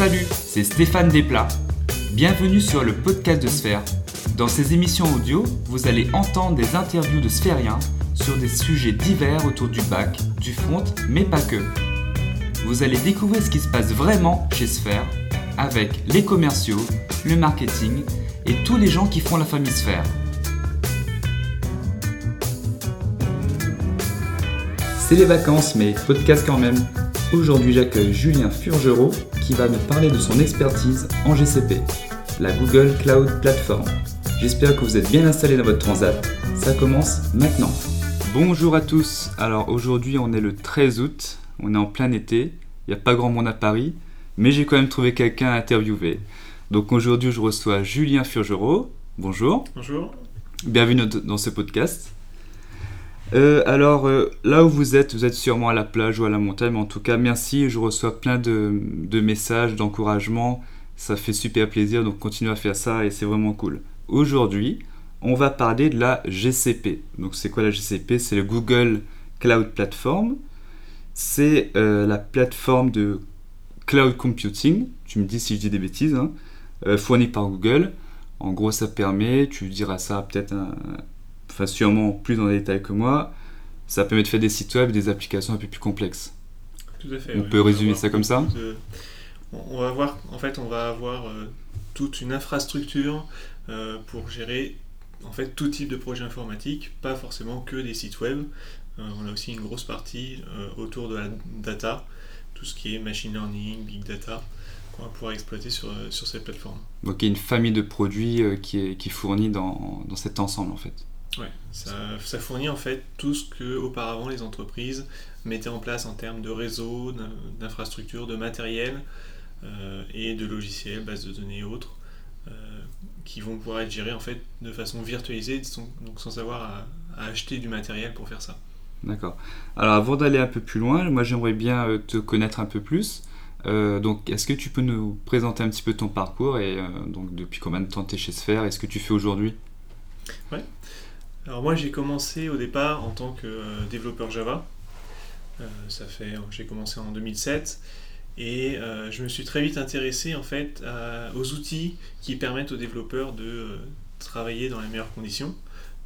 Salut, c'est Stéphane Desplat. Bienvenue sur le podcast de Sphère. Dans ces émissions audio, vous allez entendre des interviews de sphériens sur des sujets divers autour du bac, du front, mais pas que. Vous allez découvrir ce qui se passe vraiment chez Sphère avec les commerciaux, le marketing et tous les gens qui font la famille Sphère. C'est les vacances, mais podcast quand même. Aujourd'hui, j'accueille Julien Furgerot qui va nous parler de son expertise en GCP, la Google Cloud Platform. J'espère que vous êtes bien installés dans votre transat. Ça commence maintenant. Bonjour à tous. Alors aujourd'hui, on est le 13 août. On est en plein été. Il n'y a pas grand monde à Paris, mais j'ai quand même trouvé quelqu'un à interviewer. Donc aujourd'hui, je reçois Julien Furgerot. Bonjour. Bonjour. Bienvenue dans ce podcast. Euh, alors euh, là où vous êtes, vous êtes sûrement à la plage ou à la montagne, mais en tout cas merci, je reçois plein de, messages, d'encouragement, ça fait super plaisir, donc continuez à faire ça et c'est vraiment cool. Aujourd'hui, on va parler de la GCP. Donc c'est quoi la GCP C'est le Google Cloud Platform. C'est euh, la plateforme de cloud computing, tu me dis si je dis des bêtises, hein, fournie par Google. En gros, ça permet, tu diras ça peut-être enfin sûrement plus dans les détails que moi, ça permet de faire des sites web et des applications un peu plus complexes. Tout à fait. On oui. peut résumer ça comme ça de- On va voir, en fait, on va avoir euh, toute une infrastructure euh, pour gérer en fait tout type de projet informatique, pas forcément que des sites web. Euh, on a aussi une grosse partie euh, autour de la data, tout ce qui est machine learning, big data, qu'on va pouvoir exploiter sur, euh, sur cette plateforme. Donc il y a une famille de produits euh, qui, est, qui est fournie dans, dans cet ensemble en fait. Ouais, ça, ça fournit en fait tout ce que auparavant les entreprises mettaient en place en termes de réseau, d'in- d'infrastructures, de matériel euh, et de logiciels, bases de données et autres, euh, qui vont pouvoir être gérés en fait de façon virtualisée, sans- donc sans avoir à, à acheter du matériel pour faire ça. D'accord. Alors avant d'aller un peu plus loin, moi j'aimerais bien euh, te connaître un peu plus. Euh, donc est-ce que tu peux nous présenter un petit peu ton parcours et euh, donc depuis combien de temps tu es chez Sphere et ce que tu fais aujourd'hui? Alors moi j'ai commencé au départ en tant que euh, développeur Java. Euh, ça fait, j'ai commencé en 2007 et euh, je me suis très vite intéressé en fait aux outils qui permettent aux développeurs de euh, travailler dans les meilleures conditions.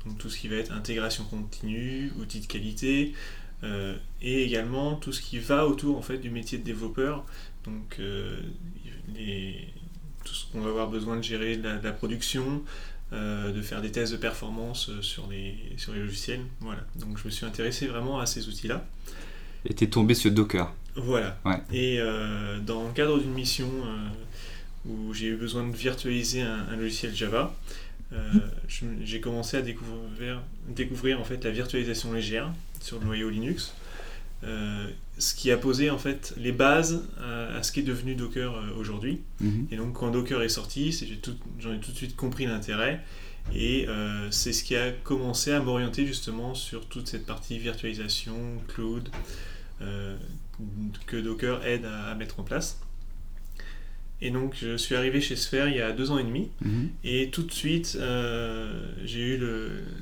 Donc tout ce qui va être intégration continue, outils de qualité euh, et également tout ce qui va autour en fait du métier de développeur. Donc euh, les- tout ce qu'on va avoir besoin de gérer de la, de la production, euh, de faire des tests de performance euh, sur les, sur les logiciels. Voilà. Donc je me suis intéressé vraiment à ces outils-là. Et tu es tombé sur Docker. Voilà. Ouais. Et euh, dans le cadre d'une mission euh, où j'ai eu besoin de virtualiser un, un logiciel Java, j'ai commencé à découvrir, découvrir en fait la virtualisation légère sur le noyau Linux, ce qui a posé en fait les bases à, à ce qui est devenu Docker euh, aujourd'hui. Mhm. Et donc quand Docker est sorti, j'en ai tout de suite compris l'intérêt. Et euh, c'est ce qui a commencé à m'orienter justement sur toute cette partie virtualisation, cloud, euh, que Docker aide à, à mettre en place. Et donc je suis arrivé chez Sphere il y a deux ans et demi. Mhm. Et tout de suite, euh, j'ai eu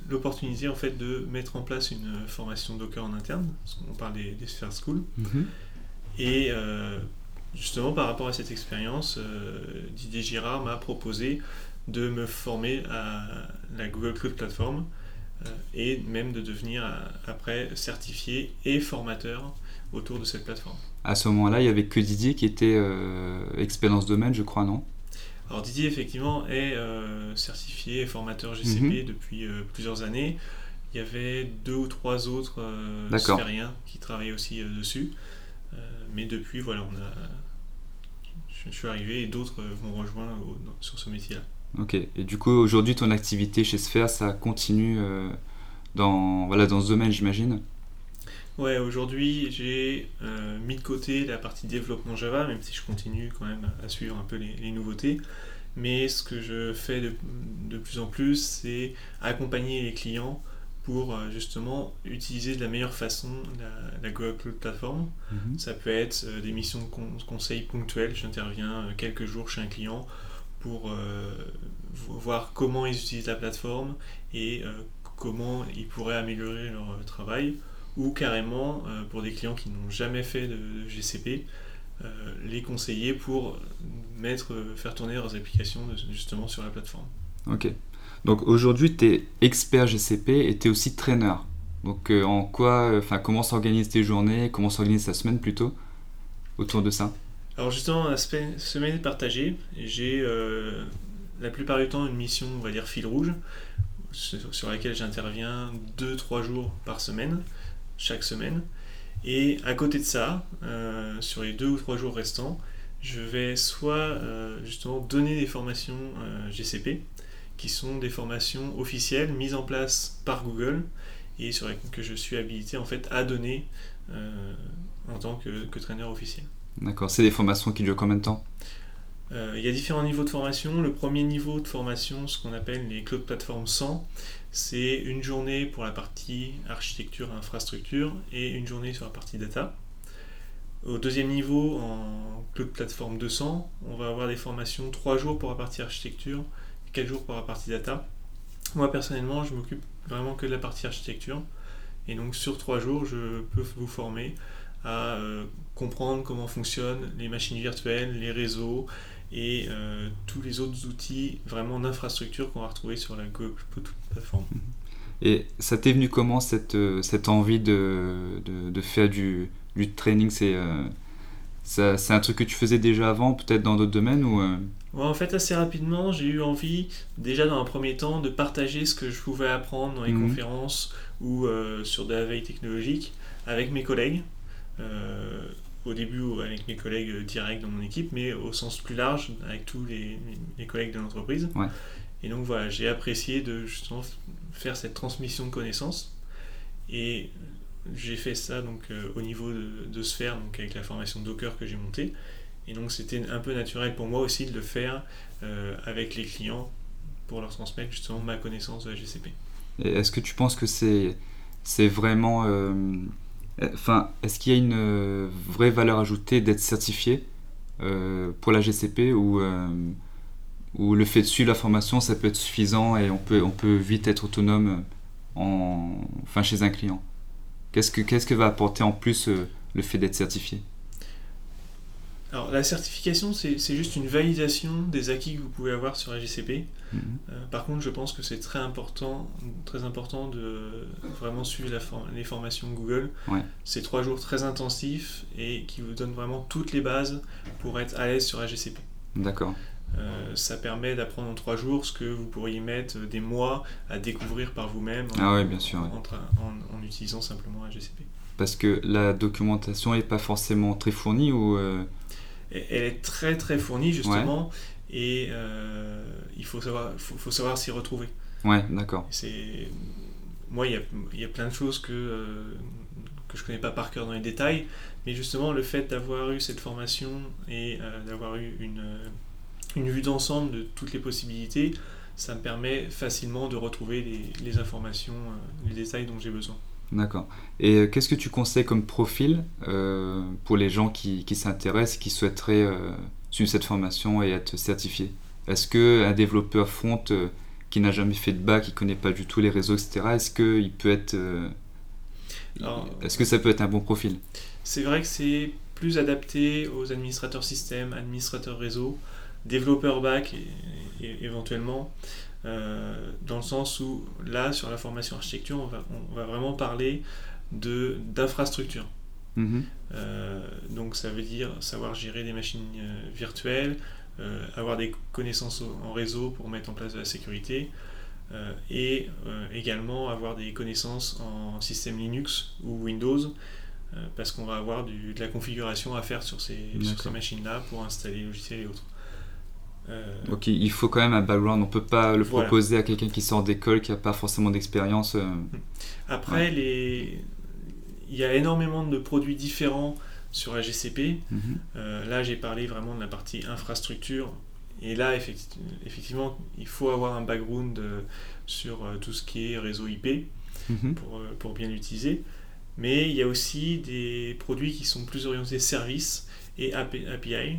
l'opportunité en fait de mettre en place une formation Docker en interne. Parce qu'on parle des, des Sphere School. Mhm. Et euh, justement, par rapport à cette expérience, euh, Didier Girard m'a proposé de me former à la Google Cloud Platform et même de devenir après certifié et formateur autour de cette plateforme. À ce moment-là, il y avait que Didier qui était euh, expert dans ce domaine, je crois, non? Alors Didier, effectivement, est euh, certifié formateur GCP depuis euh, plusieurs années. Il y avait deux ou trois autres sphériens qui travaillaient aussi dessus. Mais depuis, voilà, on a, je, suis arrivé et d'autres m'ont rejoint au- sur ce métier-là. Ok. Et du coup, aujourd'hui, ton activité chez Sphere, ça continue dans, voilà, dans ce domaine, j'imagine? Ouais, aujourd'hui, j'ai euh, mis de côté la partie développement Java, même si je continue quand même à suivre un peu les, les nouveautés. Mais ce que je fais de, de plus en plus, c'est accompagner les clients pour euh, justement utiliser de la meilleure façon la, la Google Cloud Platform. Mhm. Ça peut être euh, des missions de con- conseil ponctuelles. J'interviens quelques jours chez un client pour vo- voir comment ils utilisent la plateforme et comment ils pourraient améliorer leur travail. Ou carrément, euh, pour des clients qui n'ont jamais fait de, de GCP, les conseiller pour mettre, faire tourner leurs applications justement sur la plateforme. Ok. Donc aujourd'hui, tu es expert GCP et tu es aussi trainer. Donc en quoi, enfin comment s'organisent tes journées, comment s'organise ta semaine plutôt autour de ça? Alors justement, la semaine partagée, j'ai la plupart du temps une mission, on va dire fil rouge, sur laquelle j'interviens 2-3 jours par semaine, chaque semaine. Et à côté de ça, euh, sur les 2 ou 3 jours restants, je vais soit euh, justement donner des formations euh, GCP, qui sont des formations officielles mises en place par Google et sur lesquelles que je suis habilité en fait à donner en tant que, que traîneur officiel. D'accord, c'est des formations qui durent combien de temps? Il y a différents niveaux de formation. Le premier niveau de formation, ce qu'on appelle les Cloud Platform 100, c'est une journée pour la partie architecture et infrastructure et une journée sur la partie data. Au deuxième niveau, en Cloud Platform 200, on va avoir des formations 3 jours pour la partie architecture, 4 jours pour la partie data. Moi personnellement, je m'occupe vraiment que de la partie architecture. Et donc sur 3 jours, je peux vous former à euh, comprendre comment fonctionnent les machines virtuelles, les réseaux, et euh, tous les autres outils vraiment d'infrastructure qu'on va retrouver sur la plateforme. Mhm. Et ça t'est venu comment cette, euh, cette envie de, de, de faire du, du training? C'est euh, c'est un truc que tu faisais déjà avant, peut-être dans d'autres domaines ou En fait, assez rapidement, j'ai eu envie, déjà dans un premier temps, de partager ce que je pouvais apprendre dans les mhm. conférences ou sur de la veille technologique avec mes collègues au début avec mes collègues euh, directs dans mon équipe, mais au sens plus large avec tous les, collègues de l'entreprise. Et donc voilà, j'ai apprécié de justement faire cette transmission de connaissances. Et j'ai fait ça donc euh, au niveau de, de Sphere, donc avec la formation Docker que j'ai montée. Et donc c'était un peu naturel pour moi aussi de le faire euh, avec les clients pour leur transmettre justement ma connaissance de la GCP. Est-ce que tu penses que c'est c'est vraiment Enfin, est-ce qu'il y a une euh, vraie valeur ajoutée d'être certifié euh, pour la GCP ou, euh, ou le fait de suivre la formation, ça peut être suffisant et on peut, on peut vite être autonome en, enfin, chez un client? Qu'est-ce que, qu'est-ce que va apporter en plus le fait d'être certifié? Alors la certification, c'est juste une validation des acquis que vous pouvez avoir sur la GCP. Mhm. Euh, par contre, je pense que c'est très important, très important de vraiment suivre les formations Google. C'est trois jours très intensifs et qui vous donnent vraiment toutes les bases pour être à l'aise sur la GCP. D'accord. Euh, ça permet d'apprendre en trois jours ce que vous pourriez mettre des mois à découvrir par vous-même ah oui, bien sûr, en, utilisant simplement la GCP. Parce que la documentation n'est pas forcément très fournie ou euh, elle est très très fournie justement et euh, il faut savoir, faut, savoir s'y retrouver. Ouais, d'accord. C'est moi il y a, y a, plein de choses que euh, que je connais pas par cœur dans les détails, mais justement le fait d'avoir eu cette formation et euh, d'avoir eu une une vue d'ensemble de toutes les possibilités, ça me permet facilement de retrouver les, les informations, les détails dont j'ai besoin. D'accord. Et euh, qu'est-ce que tu conseilles comme profil euh, pour les gens qui, qui s'intéressent, qui souhaiteraient euh, suivre cette formation et être certifiés? Est-ce qu'un développeur front qui n'a jamais fait de bac, qui ne connaît pas du tout les réseaux, etc., est-ce que, peut être, est-ce que ça peut être un bon profil? C'est vrai que c'est plus adapté aux administrateurs système, administrateurs réseau, développeurs bac éventuellement. Euh, dans le sens où là, sur la formation architecture, on va, on va vraiment parler d'infrastructure. Mhm. Euh, donc ça veut dire savoir gérer des machines euh, virtuelles, avoir des connaissances en réseau pour mettre en place de la sécurité, et également avoir des connaissances en système Linux ou Windows, parce qu'on va avoir de la configuration à faire sur ces, sur ces machines-là pour installer les logiciels et autres. Donc euh, il faut quand même un background, on peut pas le proposer à quelqu'un qui sort d'école, qui n'a pas forcément d'expérience. Euh. Après, les... il y a énormément de produits différents sur la GCP. Mhm. Euh, là, j'ai parlé vraiment de la partie infrastructure. Et là, effectivement, il faut avoir un background sur tout ce qui est réseau IP mhm. pour, pour, bien l'utiliser. Mais il y a aussi des produits qui sont plus orientés services et API.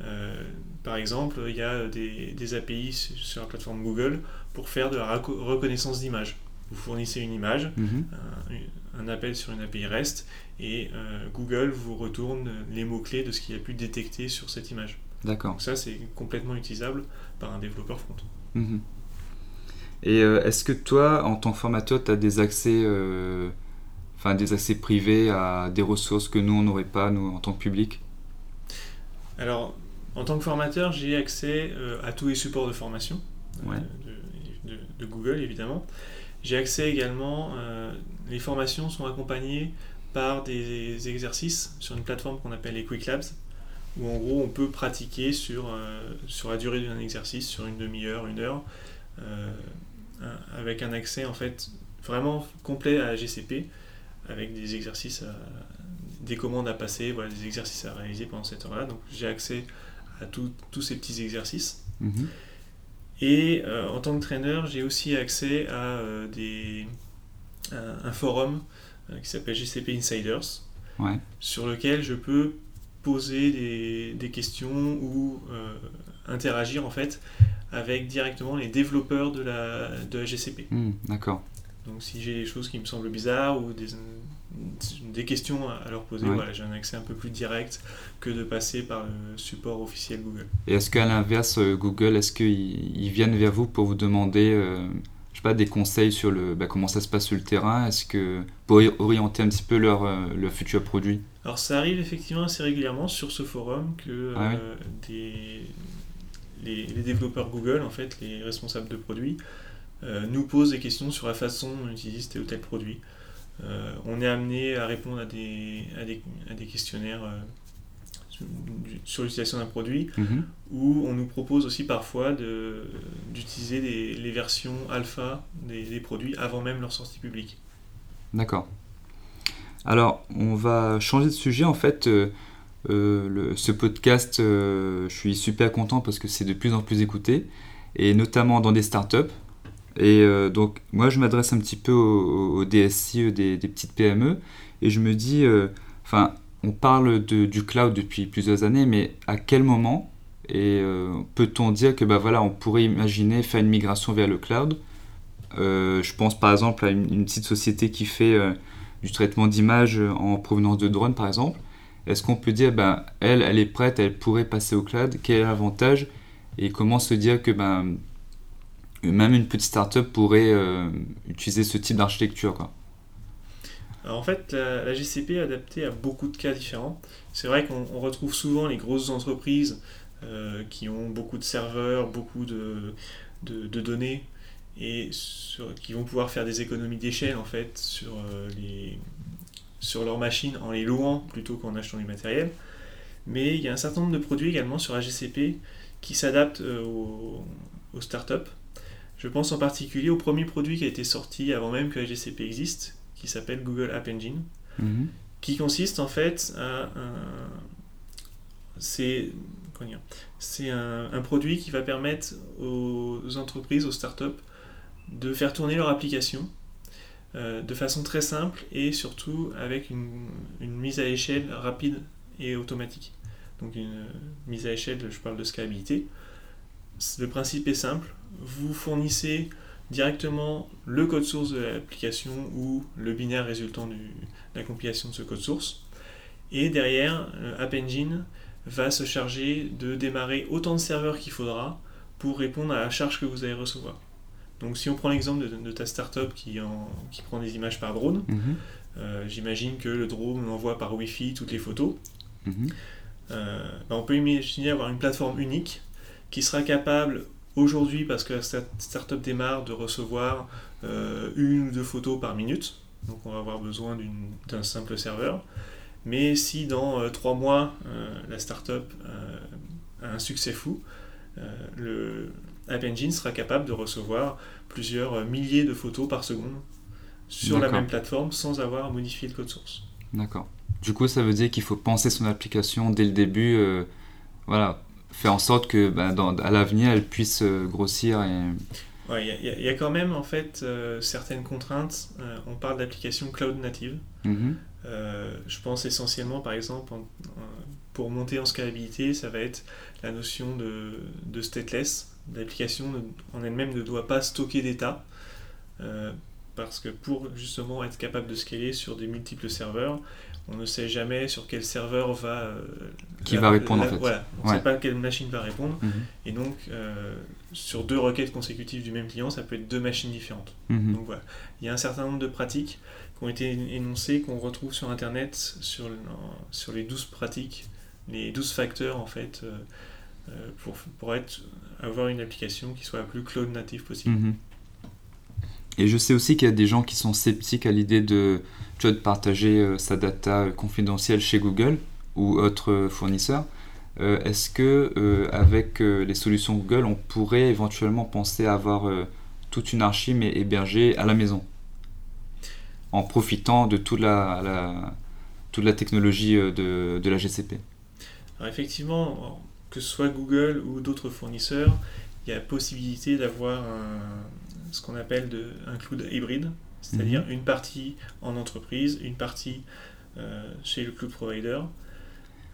Euh, par exemple, il y a des, API sur la plateforme Google pour faire de la reconnaissance d'image. vous fournissez une image, Mhm. un, un appel sur une API REST, et euh, Google vous retourne les mots-clés de ce qu'il a pu détecter sur cette image. D'accord. Donc ça, c'est complètement utilisable par un développeur front. Mhm. Et euh, est-ce que toi, en tant que formateur, tu as des accès, euh, enfin des accès privés à des ressources que nous on n'aurait pas, nous en tant que public? Alors, en tant que formateur, j'ai accès euh, à tous les supports de formation euh, Ouais. de, de- de Google, évidemment. J'ai accès également, euh, les formations sont accompagnées par des exercices sur une plateforme qu'on appelle les Quick Labs, où en gros on peut pratiquer sur, euh, sur la durée d'un exercice, sur une demi-heure, une heure, avec un accès en fait vraiment complet à la GCP, avec des exercices, à- des commandes à passer, voilà, des exercices à réaliser pendant cette heure-là. Donc j'ai accès à tout- tous ces petits exercices. Mhm. Et euh, en tant que trainer, j'ai aussi accès à euh, des, un, un forum euh, qui s'appelle GCP Insiders, Ouais. sur lequel je peux poser des, des questions ou interagir en fait avec directement les développeurs de la, de la GCP. Hmm, D'accord. Donc si j'ai des choses qui me semblent bizarres ou des, des questions à leur poser, Ouais. voilà, j'ai un accès un peu plus direct que de passer par le support officiel Google. Et est-ce qu'à l'inverse, euh, Google, est-ce qu'ils ils viennent vers vous pour vous demander, euh, je sais pas, des conseils sur le, bah, comment ça se passe sur le terrain? Est-ce que pour orienter un petit peu leur, euh, leur futur produit? Alors ça arrive effectivement assez régulièrement sur ce forum que Ah des, les, les développeurs Google, en fait, les responsables de produits, euh, nous posent des questions sur la façon dont on utilise tel ou tel produit. Euh, on est amené à répondre à des, à des, à des questionnaires euh, sur, l'utilisation d'un produit, Mhm. où on nous propose aussi parfois d'utiliser les versions alpha des, des produits avant même leur sortie publique. D'accord. Alors, on va changer de sujet. En fait, euh, euh, le- ce podcast, euh, je suis super content parce que c'est de plus en plus écouté, et notamment dans des startups. Et euh, donc, moi, je m'adresse un petit peu aux, aux DSI euh, des, petites PME, et je me dis, euh, enfin, on parle du cloud depuis plusieurs années, mais à quel moment et peut-on dire que bah voilà, on pourrait imaginer faire une migration vers le cloud? Je pense par exemple à une, une petite société qui fait du traitement d'images en provenance de drones par exemple. Est-ce qu'on peut dire, ben, elle, elle est prête, elle pourrait passer au cloud, quel est l'avantage? Et comment se dire que ben, même une petite startup pourrait euh, utiliser ce type d'architecture en fait, la, GCP est adaptée à beaucoup de cas différents. C'est vrai qu'on on retrouve souvent les grosses entreprises euh, qui ont beaucoup de serveurs, beaucoup de, données et qui vont pouvoir faire des économies d'échelle en fait sur, euh, sur leurs machines en les louant plutôt qu'en achetant du matériel. Mais il y a un certain nombre de produits également sur la GCP qui s'adaptent aux, aux startups. Je pense en particulier au premier produit qui a été sorti avant même que la GCP existe, qui s'appelle Google App Engine, Mhm. qui consiste en fait à un... C'est un, un produit qui va permettre aux entreprises, aux startups, de faire tourner leur application euh, de façon très simple et surtout avec une, une mise à échelle rapide et automatique. Donc une mise à échelle, je parle de scalabilité. Le principe est simple, vous fournissez directement le code source de l'application ou le binaire résultant du- de la compilation de ce code source. Et derrière, euh, App Engine va se charger de démarrer autant de serveurs qu'il faudra pour répondre à la charge que vous allez recevoir. Donc si on prend l'exemple de, de ta startup qui, en- qui prend des images par drone, Mhm. euh, j'imagine que le drone envoie par Wi-Fi toutes les photos. Mhm. Euh, ben, on peut imaginer avoir une plateforme unique qui sera capable aujourd'hui, parce que la sta- startup démarre, de recevoir euh, une ou deux photos par minute. Donc on va avoir besoin d'un simple serveur. Mais si dans euh, trois mois, euh, la startup a un succès fou, le App Engine sera capable de recevoir plusieurs milliers de photos par seconde sur la même plateforme sans avoir à modifier le code source. D'accord. Du coup, ça veut dire qu'il faut penser son application dès le début, voilà, faire en sorte que dans- à l'avenir, elle puisse euh, grossir et... Il y, a- y y quand même en fait euh, certaines contraintes. Euh, on parle d'applications cloud native. Mhm. Euh, je pense essentiellement, par exemple, en- en- pour monter en scalabilité, ça va être la notion de, de stateless. L'application en elle-même ne doit pas stocker d'état. Parce que pour justement être capable de scaler sur des multiples serveurs, on ne sait jamais sur quel serveur va. Euh, Qui va répondre en fait. Voilà, on ne sait pas quelle machine va répondre. Mhm. Et donc, euh, sur deux requêtes consécutives du même client, ça peut être deux machines différentes. Mhm. Donc voilà. Il y a un certain nombre de pratiques qui ont été énoncées, qu'on retrouve sur Internet, sur, sur les 12 pratiques, les 12 facteurs en fait, euh, pour, pour être, avoir une application qui soit la plus cloud native possible. Mhm. Et je sais aussi qu'il y a des gens qui sont sceptiques à l'idée de, de partager euh, sa data confidentielle chez Google ou fournisseurs. Euh, est-ce que euh, avec les solutions Google, on pourrait éventuellement penser à avoir toute une archi mais hébergée à la maison, en profitant de toute la, toute la technologie de, de la GCP effectivement, que ce soit Google ou d'autres fournisseurs, il y a possibilité d'avoir ce qu'on appelle de, un cloud hybride, c'est-à-dire mhm. une partie en entreprise, une partie euh, chez le cloud provider.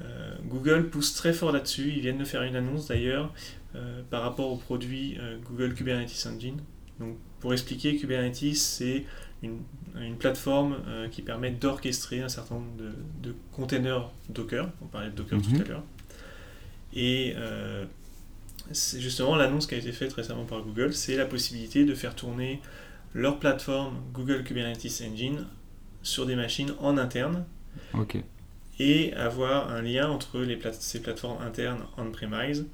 Euh, Google pousse très fort là-dessus, ils viennent de faire une annonce d'ailleurs euh, par rapport au produit Google Kubernetes Engine. Donc, pour expliquer, Kubernetes, c'est une, une, plateforme qui permet d'orchestrer un certain nombre de, de, containers Docker, on parlait de Docker tout mhm. à l'heure. Et c'est justement l'annonce qui a été faite récemment par Google, c'est la possibilité de faire tourner leur plateforme Google Kubernetes Engine sur des machines en interne. Et avoir un lien entre les ces plateformes internes on-premise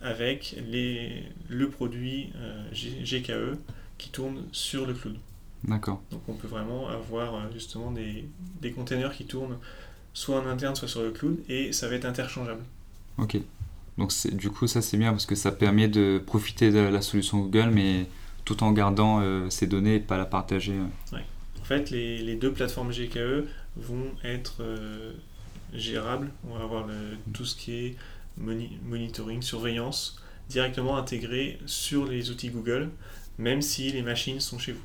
avec les, le produit euh, GKE qui tourne sur le cloud. D'accord. Donc on peut vraiment avoir euh, justement des, des containers qui tournent soit en interne, soit sur le cloud, et ça va être interchangeable. Ok. Donc du coup, ça c'est bien parce que ça permet de profiter de la solution Google, mais tout en gardant euh, ces données et pas la partager. Euh. En fait, les, les, deux plateformes GKE vont être euh, gérables. On va avoir le, tout ce qui est monitoring, surveillance, directement intégré sur les outils Google, même si les machines sont chez vous.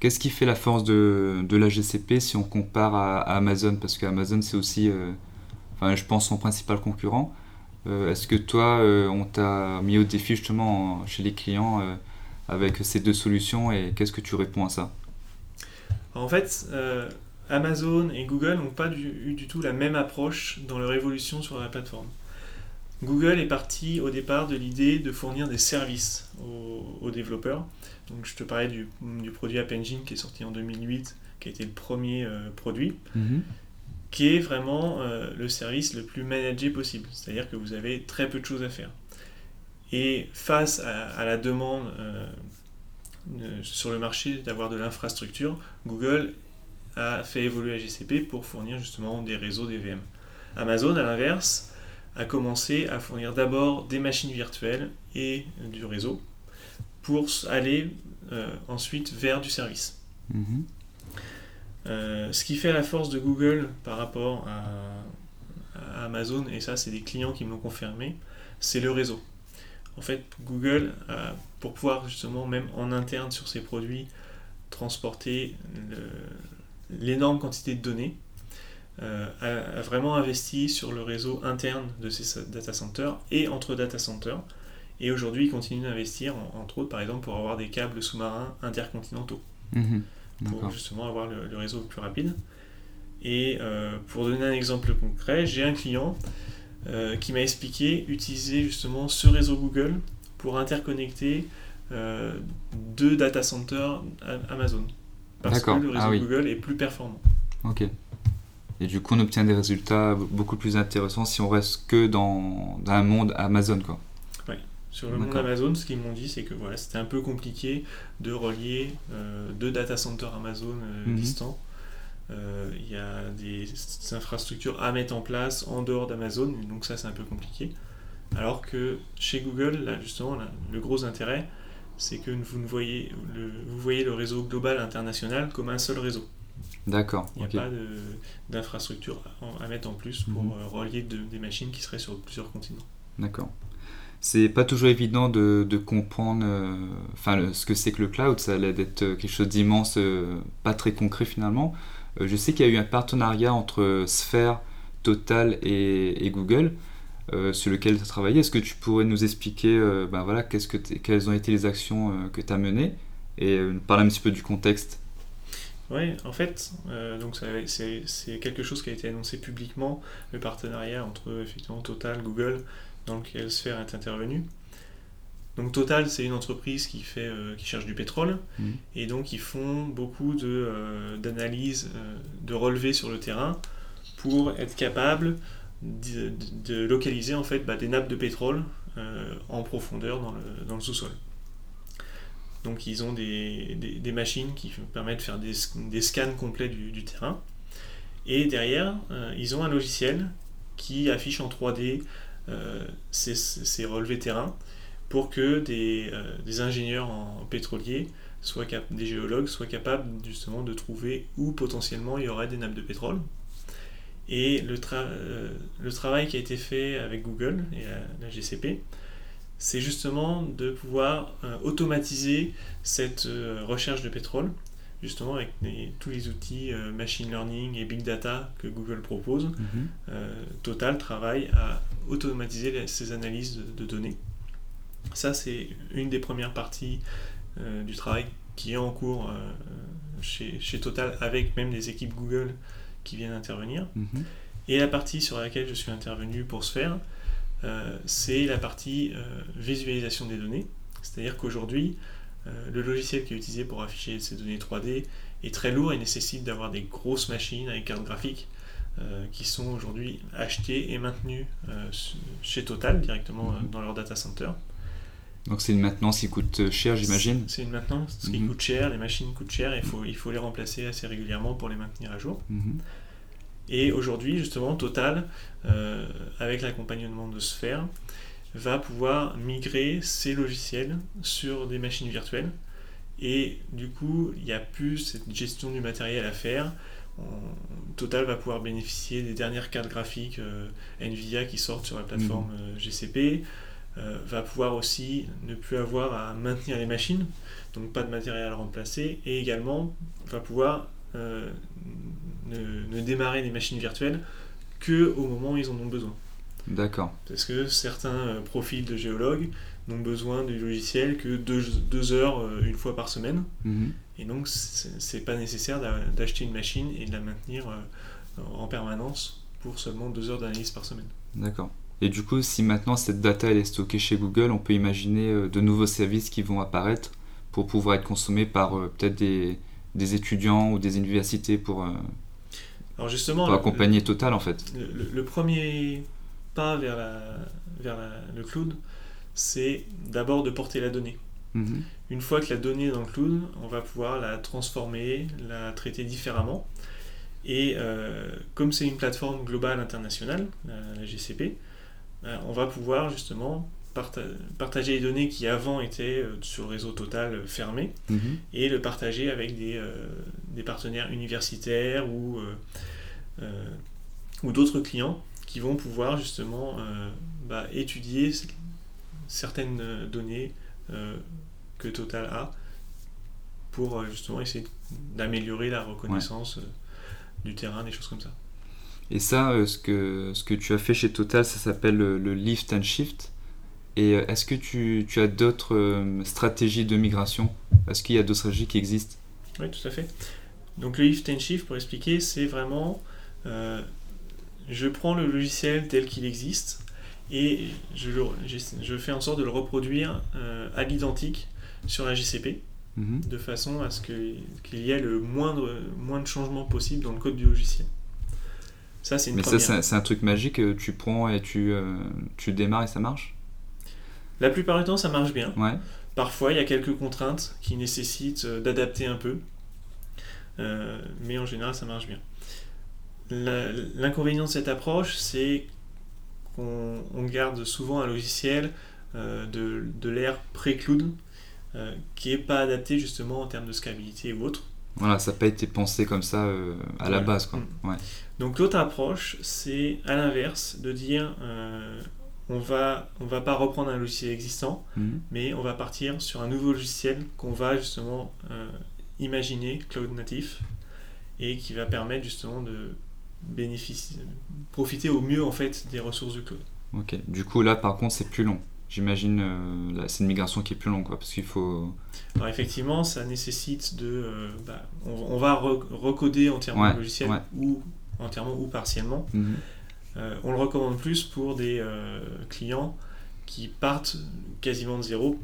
Qu'est-ce qui fait la force de, de, la GCP si on compare à, à Amazon? Parce qu'Amazon, c'est aussi, enfin, je pense, son principal concurrent. Euh, est-ce que toi, euh, on t'a mis au défi justement chez les clients euh, avec ces deux solutions et qu'est-ce que tu réponds à ça En fait, Amazon et Google n'ont pas eu du tout la même approche dans leur évolution sur la plateforme. Google est parti au départ de l'idée de fournir des services aux, développeurs. Donc je te parlais du, produit App Engine qui est sorti en 2008, qui a été le premier produit. Mm-hmm qui est vraiment euh, le service le plus managé possible. C'est-à-dire que vous avez très peu de choses à faire. Et face à, la demande euh, sur le marché d'avoir de l'infrastructure, Google a fait évoluer la GCP pour fournir justement des réseaux DVM. Amazon, à l'inverse, a commencé à fournir d'abord des machines virtuelles et du réseau pour aller euh, ensuite vers du service. Mm-hmm. Euh, ce qui fait la force de Google par rapport à, Amazon, et ça c'est des clients qui me l'ont confirmé, c'est le réseau. En fait, Google, pour pouvoir justement, même en interne sur ses produits, transporter l'énorme quantité de données, euh, a, vraiment investi sur le réseau interne de ses data centers et entre data centers. Et aujourd'hui, il continue d'investir, entre autres, par exemple, pour avoir des câbles sous-marins intercontinentaux. Mhm pour justement avoir le, réseau le plus rapide. Et euh, pour donner un exemple concret, j'ai un client euh, qui m'a expliqué utiliser justement ce réseau Google pour interconnecter euh, deux data centers Amazon. Parce que le réseau ah Google est plus performant. Ok. Et du coup, on obtient des résultats beaucoup plus intéressants si on reste que dans, dans un monde Amazon. Quoi. Sur le monde Amazon, ce qu'ils m'ont dit, c'est que voilà, c'était un peu compliqué de relier euh, deux data centers Amazon euh, mhm. distants. Euh, il y a des, infrastructures à mettre en place en dehors d'Amazon, donc ça c'est un peu compliqué. Alors que chez Google, là justement, le gros intérêt, c'est que vous, ne voyez le, vous voyez le réseau global international comme un seul réseau. D'accord. Il n'y a pas d'infrastructure à, mettre en plus pour mhm. relier des machines qui seraient sur plusieurs continents. D'accord c'est pas toujours évident de, comprendre euh, enfin, ce que c'est que le cloud. Ça a l'air d'être quelque chose d'immense, euh, pas très concret finalement. Euh, je sais qu'il y a eu un partenariat entre Sphere, Total et, Google sur lequel tu as travaillé. Est-ce que tu pourrais nous expliquer ben voilà, que quelles ont été les actions que tu as menées et parler un petit peu du contexte? Oui, en fait, c'est quelque chose qui a été annoncé publiquement, le partenariat entre effectivement Total, Google, dans lequel Sphere est intervenu. Donc Total, c'est une entreprise qui, fait, euh, qui cherche du pétrole, mmh. et donc ils font beaucoup euh, d'analyses, de, euh, de relevés sur le terrain pour être capable de, de localiser en fait bah, des nappes de pétrole en profondeur dans le, dans le sous-sol. Donc ils ont des, des, des, machines qui permettent de faire des, des scans complets du, du, terrain. Et derrière, ils ont un logiciel qui affiche en 3D ces, ces relevés terrain pour que des, euh, ingénieurs en pétrolier, soit des géologues, soient capables justement de trouver où potentiellement il y aurait des nappes de pétrole. Et le, euh, le travail qui a été fait avec Google et la, GCP, c'est justement de pouvoir euh, automatiser cette recherche de pétrole, justement avec tous les outils machine learning et big data que Google propose. Mm-hmm. Total travaille à automatiser ces analyses de données. Ça, c'est une des premières parties euh, du travail qui est en cours euh, chez, Total avec même les équipes Google qui viennent intervenir. Mhm. Et la partie sur laquelle je suis intervenu pour ce faire, euh, c'est la partie visualisation des données. C'est-à-dire qu'aujourd'hui, le logiciel qui est utilisé pour afficher ces données 3D est très lourd et nécessite d'avoir des grosses machines avec cartes graphiques qui sont aujourd'hui achetées et maintenues chez Total directement mhm. dans leur data center. Donc c'est une maintenance qui coûte cher, j'imagine C'est une maintenance qui mhm. coûte cher, les machines coûtent cher, il faut, il faut les remplacer assez régulièrement pour les maintenir à jour. Mhm. Et aujourd'hui, justement, Total, euh, avec l'accompagnement de Sphere, va pouvoir migrer ses logiciels sur des machines virtuelles. Et du coup, il n'y a plus cette gestion du matériel à faire. Total va pouvoir bénéficier des dernières cartes graphiques euh, NVIDIA qui sortent sur la plateforme mhm. euh, GCP. Euh, va pouvoir aussi ne plus avoir à maintenir les machines, donc pas de matériel à remplacer, et également va pouvoir euh, ne, démarrer les machines virtuelles que au moment où ils en ont besoin. D'accord. Parce que certains euh, profils de géologues n'ont besoin du logiciel que deux, heures une fois par semaine, mhm. et donc c'est pas nécessaire d'acheter une machine et de la maintenir en permanence pour seulement deux heures d'analyse par semaine. D'accord. Et du coup, si maintenant cette data elle est stockée chez Google, on peut imaginer euh, de nouveaux services qui vont apparaître pour pouvoir être consommés par euh, peut-être des, des, étudiants ou des universités pour, euh, Alors justement, pour accompagner Total en fait. Le, premier pas vers, vers le cloud, c'est d'abord de porter la donnée. Mhm. Une fois que la donnée est dans le cloud, on va pouvoir la transformer, la traiter différemment. Et comme c'est une plateforme globale internationale, la GCP, on va pouvoir justement partager les données qui avant étaient euh, sur le réseau total euh, fermé mhm. et le partager avec des, partenaires universitaires ou, ou d'autres clients qui vont pouvoir justement bah, étudier certaines données que Total a pour justement essayer d'améliorer la reconnaissance du terrain, des choses comme ça. Et ça, euh, ce, que, ce que tu as fait chez Total, ça s'appelle le, lift and shift. Et euh, est-ce que tu, tu as d'autres euh, stratégies de migration? Est-ce qu'il y a d'autres stratégies qui existent? Oui, tout à fait. Donc le lift and shift, pour expliquer, c'est vraiment, je prends le logiciel tel qu'il existe et je, je, fais en sorte de le reproduire à l'identique sur la GCP, mhm. de façon à ce qu'il y ait le moindre, moins de changements possible dans le code du logiciel. Ça, c'est Mais ça, c'est un truc magique, euh, tu prends et tu, euh, tu démarres et ça marche? La plupart du temps, ça marche bien. Ouais. Parfois, il y a quelques contraintes qui nécessitent euh, d'adapter un peu. mais en général, ça marche bien. L'inconvénient de cette approche, c'est qu'on garde souvent un logiciel de, de l'ère pré-cloud qui n'est pas adapté justement en termes de scalabilité ou autre. Voilà, ça n'a pas été pensé comme ça à la base. Quoi. Mm. Ouais. Donc l'autre approche, c'est à l'inverse, de dire euh, on va on va pas reprendre un logiciel existant, mhm. mais on va partir sur un nouveau logiciel qu'on va justement euh, imaginer cloud natif et qui va permettre justement de bénéficier, profiter au mieux en fait des ressources du cloud. Ok. Du coup là par contre c'est plus long. J'imagine, euh, c'est une migration qui est plus longue, quoi, parce qu'il faut... Alors effectivement, ça nécessite de... Euh, bah, on, va recoder entièrement le logiciel, ou entièrement ou partiellement. Mhm. Euh, on le recommande plus pour des clients qui partent quasiment de zéro,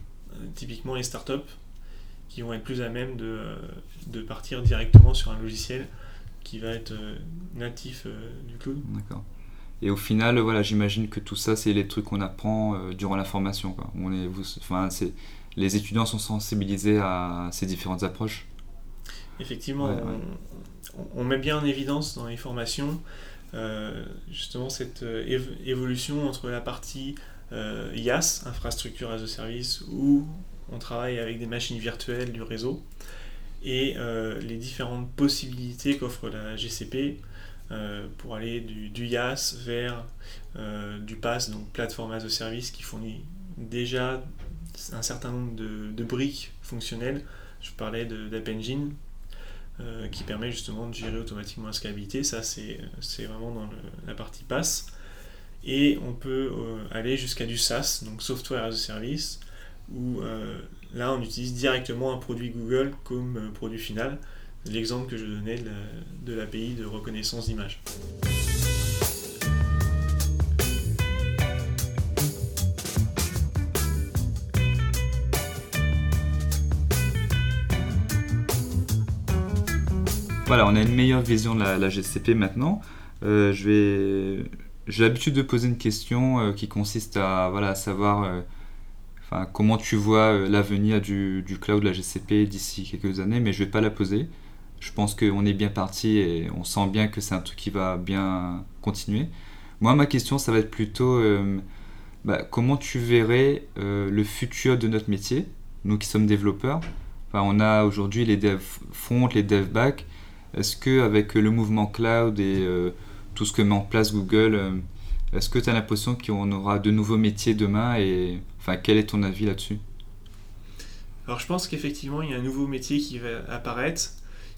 typiquement les startups, qui vont être plus à même de, de partir directement sur un logiciel qui va être natif du cloud. D'accord. Et au final, voilà, j'imagine que tout ça, c'est les trucs qu'on apprend euh, durant la formation. Quoi. On est, enfin, les étudiants sont sensibilisés à ces différentes approches. Effectivement, On, met bien en évidence dans les formations euh, justement cette euh, évolution entre la partie IaaS, infrastructure as a service, où on travaille avec des machines virtuelles du réseau, et les différentes possibilités qu'offre la GCP euh, pour aller du, du vers euh, du PaaS, donc plateforme as a service, qui fournit déjà un certain nombre de, briques fonctionnelles. Je parlais d'App Engine, euh, qui permet justement de gérer automatiquement la scalabilité. Ça, c'est vraiment dans la partie PaaS. Et on peut aller jusqu'à du SaaS, donc Software as a Service, où là, on utilise directement un produit Google comme produit final l'exemple que je donnais de l'API de reconnaissance d'image. Voilà, on a une meilleure vision de la, GCP maintenant. Euh, j'ai l'habitude de poser une question euh, qui consiste à voilà, savoir euh, comment tu vois l'avenir du, du, cloud, de la GCP d'ici quelques années, mais je ne vais pas la poser je pense qu'on est bien parti et on sent bien que c'est un truc qui va bien continuer. Moi, ma question, ça va être plutôt euh, bah, comment tu verrais euh, le futur de notre métier, nous qui sommes développeurs? On a aujourd'hui les dev front, les dev back. Est-ce que avec le mouvement cloud et euh, tout ce que met en place Google, est-ce que tu as l'impression qu'on aura de nouveaux métiers demain et enfin, quel est ton avis là-dessus? Alors, je pense qu'effectivement, il y a un nouveau métier qui va apparaître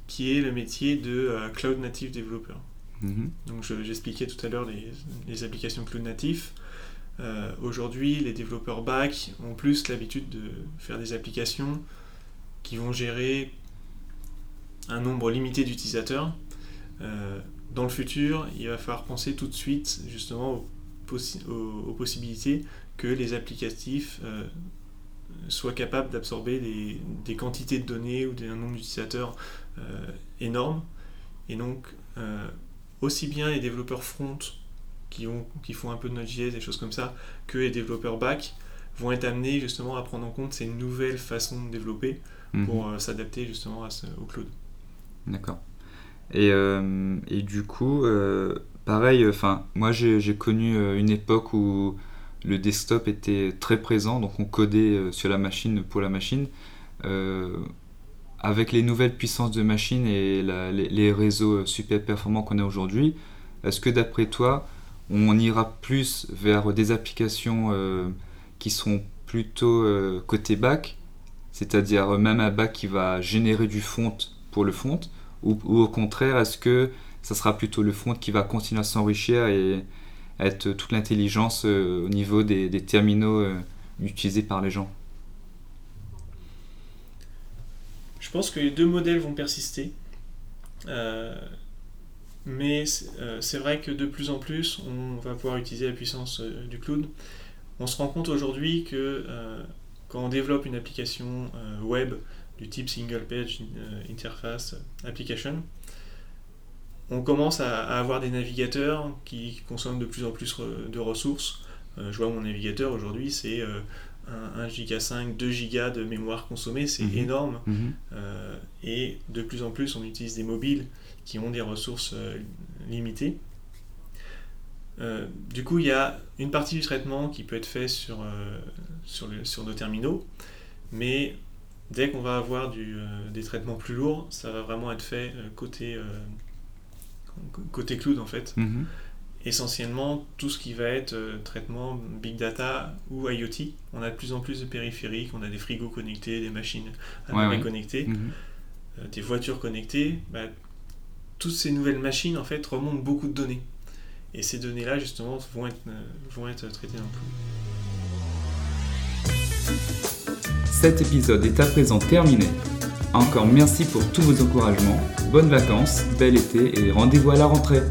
qui est le métier de euh, Cloud Native Developer. Mhm. Donc j'expliquais tout à l'heure les, applications Cloud Native. Euh, aujourd'hui, les développeurs back ont plus l'habitude de faire des applications qui vont gérer un nombre limité d'utilisateurs. Euh, dans le futur, il va falloir penser tout de suite justement aux, possibilités que les applicatifs soient capables d'absorber des, des, quantités de données ou un nombre d'utilisateurs euh, énorme. Et donc, euh, aussi bien les développeurs front qui, ont, qui font un peu de Node.js, des choses comme ça, que les développeurs back vont être amenés justement à prendre en compte ces nouvelles façons de développer mhm. pour euh, s'adapter justement à ce, au cloud. D'accord. Et, et, du coup, pareil, enfin, moi j'ai connu une époque où le desktop était très présent, donc on codait sur la machine pour la machine. Avec les nouvelles puissances de machines et les, réseaux super performants qu'on a aujourd'hui, est-ce que d'après toi, on ira plus vers des applications euh, qui sont plutôt euh, côté back, c'est-à-dire même un back qui va générer du front pour le front, ou, au contraire, est-ce que ça sera plutôt le front qui va continuer à s'enrichir et être toute l'intelligence euh, au niveau des terminaux utilisés par les gens Je pense que les deux modèles vont persister. Euh, mais euh, c'est vrai que de plus en plus, on va pouvoir utiliser la puissance euh, du cloud. On se rend compte aujourd'hui que quand on développe une application web du type Single Page Interface Application, on commence à, avoir des navigateurs qui consomment de plus en plus de ressources. je vois mon navigateur aujourd'hui, c'est 1, giga 5, 2 giga de mémoire consommée, c'est mhm. énorme. Mhm. Euh, et de plus en plus, on utilise des mobiles qui ont des ressources euh, limitées. Euh, du coup, il y a une partie du traitement qui peut être fait sur, sur, sur, nos terminaux, mais dès qu'on va avoir du, des traitements plus lourds, ça va vraiment être fait côté, côté cloud en fait. Mhm essentiellement tout ce qui va être euh, traitement big data ou IoT. On a de plus en plus de périphériques, on a des frigos connectés, des machines à connectées, mhm. euh, des voitures connectées. Bah, toutes ces nouvelles machines en fait remontent beaucoup de données. Et ces données-là justement vont être, euh, vont être traitées dans le cloud. cet épisode est à présent terminé. Encore merci pour tous vos encouragements, bonnes vacances, bel été et rendez-vous à la rentrée.